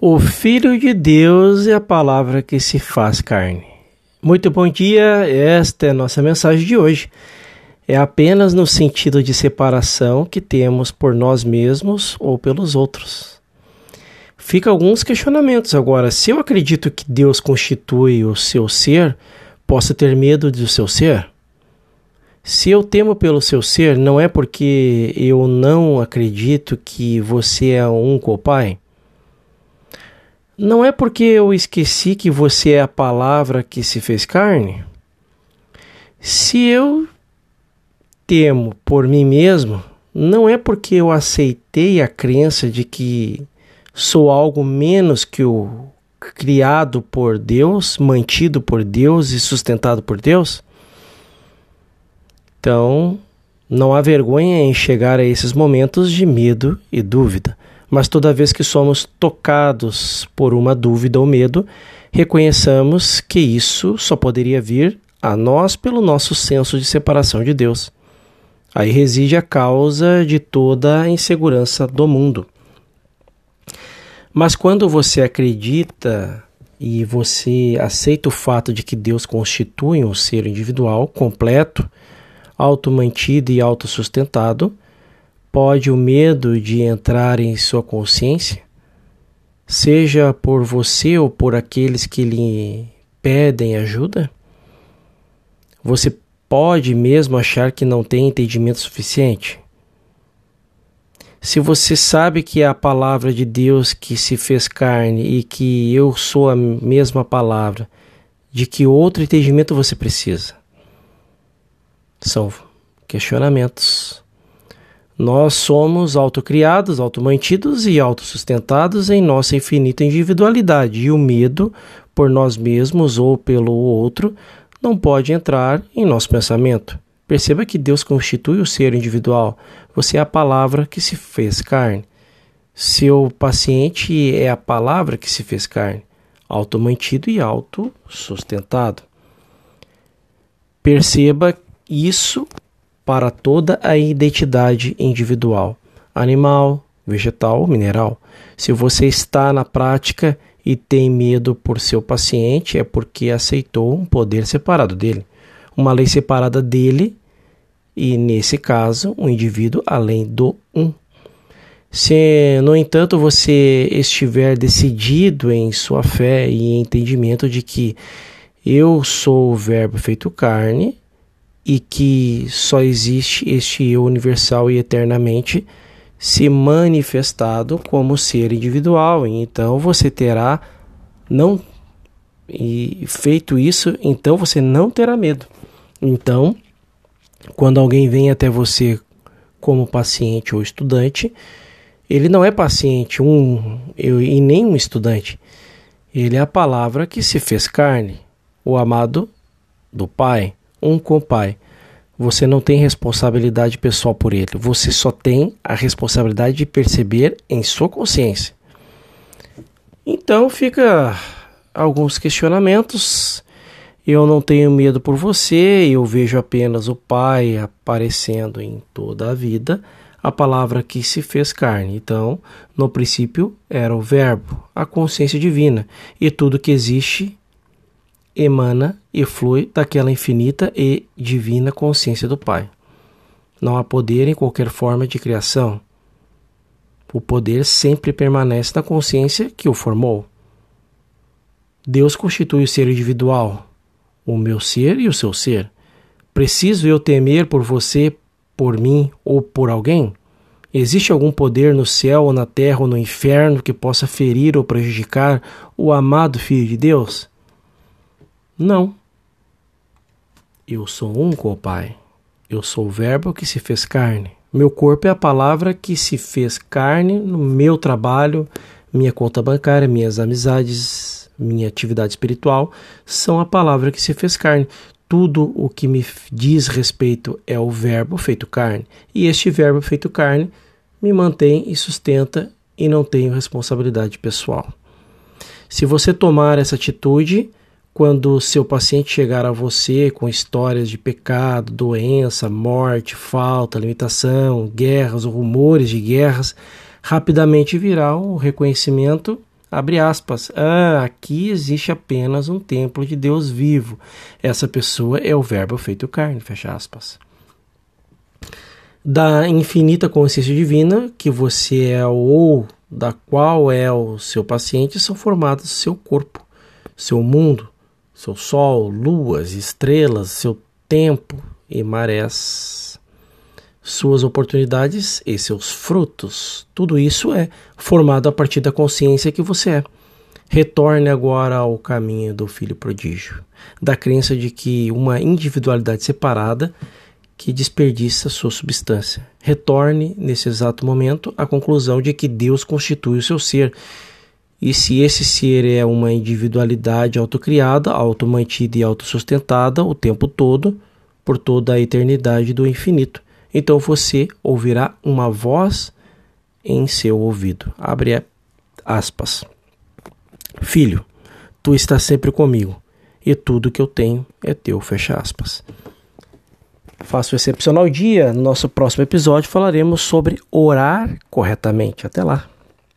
O Filho de Deus é a palavra que se faz carne. Muito bom dia, esta é a nossa mensagem de hoje. É apenas no sentido de separação que temos por nós mesmos ou pelos outros. Fica alguns questionamentos agora. Se eu acredito que Deus constitui o seu ser, posso ter medo do seu ser? Se eu temo pelo seu ser, não é porque eu não acredito que você é um com o Pai? Não é porque eu esqueci que você é a palavra que se fez carne? Se eu temo por mim mesmo, não é porque eu aceitei a crença de que sou algo menos que o criado por Deus, mantido por Deus e sustentado por Deus? Então, não há vergonha em chegar a esses momentos de medo e dúvida mas toda vez que somos tocados por uma dúvida ou medo, reconheçamos que isso só poderia vir a nós pelo nosso senso de separação de Deus. Aí reside a causa de toda a insegurança do mundo. Mas quando você acredita e você aceita o fato de que Deus constitui um ser individual, completo, automantido e autossustentado, pode o medo de entrar em sua consciência, seja por você ou por aqueles que lhe pedem ajuda? Você pode mesmo achar que não tem entendimento suficiente? Se você sabe que é a palavra de Deus que se fez carne e que eu sou a mesma palavra, de que outro entendimento você precisa? São questionamentos nós somos autocriados, automantidos e autossustentados em nossa infinita individualidade, e o medo por nós mesmos ou pelo outro não pode entrar em nosso pensamento. Perceba que Deus constitui o ser individual. Você é a palavra que se fez carne. Seu paciente é a palavra que se fez carne, automantido e autossustentado. Perceba isso para toda a identidade individual, animal, vegetal, mineral. Se você está na prática e tem medo por seu paciente, é porque aceitou um poder separado dele, uma lei separada dele e, nesse caso, um indivíduo além do um. Se, no entanto, você estiver decidido em sua fé e entendimento de que eu sou o Verbo feito carne, e que só existe este eu universal e eternamente se manifestado como ser individual. Então você terá não e feito isso, então você não terá medo. Então, quando alguém vem até você como paciente ou estudante, ele não é paciente um eu, e nem um estudante. Ele é a palavra que se fez carne, o amado do Pai um com o Pai. Você não tem responsabilidade pessoal por ele. Você só tem a responsabilidade de perceber em sua consciência. Então fica alguns questionamentos. Eu não tenho medo por você, eu vejo apenas o Pai aparecendo em toda a vida, a palavra que se fez carne. Então, no princípio era o Verbo, a consciência divina, e tudo que existe emana e flui daquela infinita e divina consciência do Pai. Não há poder em qualquer forma de criação. O poder sempre permanece na consciência que o formou. Deus constitui o ser individual, o meu ser e o seu ser. Preciso eu temer por você, por mim ou por alguém? Existe algum poder no céu ou na terra ou no inferno que possa ferir ou prejudicar o amado Filho de Deus? Não. Eu sou um com o Pai. Eu sou o Verbo que se fez carne. Meu corpo é a palavra que se fez carne no meu trabalho, minha conta bancária, minhas amizades, minha atividade espiritual são a palavra que se fez carne. Tudo o que me diz respeito é o Verbo feito carne. E este Verbo feito carne me mantém e sustenta e não tenho responsabilidade pessoal. Se você tomar essa atitude, quando seu paciente chegar a você com histórias de pecado, doença, morte, falta, limitação, guerras ou rumores de guerras, rapidamente virá um reconhecimento Abre aspas. Ah, aqui existe apenas um templo de Deus vivo. Essa pessoa é o Verbo feito carne. Fecha aspas. Da infinita consciência divina que você é ou da qual é o seu paciente são formados seu corpo, seu mundo, seu sol, luas, estrelas, seu tempo e marés, suas oportunidades e seus frutos. Tudo isso é formado a partir da consciência que você é. Retorne agora ao caminho do filho prodígio, da crença de que uma individualidade separada que desperdiça sua substância. Retorne, nesse exato momento, à conclusão de que Deus constitui o seu ser. E se esse ser é uma individualidade autocriada, automantida e autossustentada o tempo todo, por toda a eternidade do infinito, então você ouvirá uma voz em seu ouvido. Abre aspas. Filho, tu estás sempre comigo, e tudo que eu tenho é teu. Fecha aspas. Faça um excepcional dia. No nosso próximo episódio falaremos sobre orar corretamente. Até lá.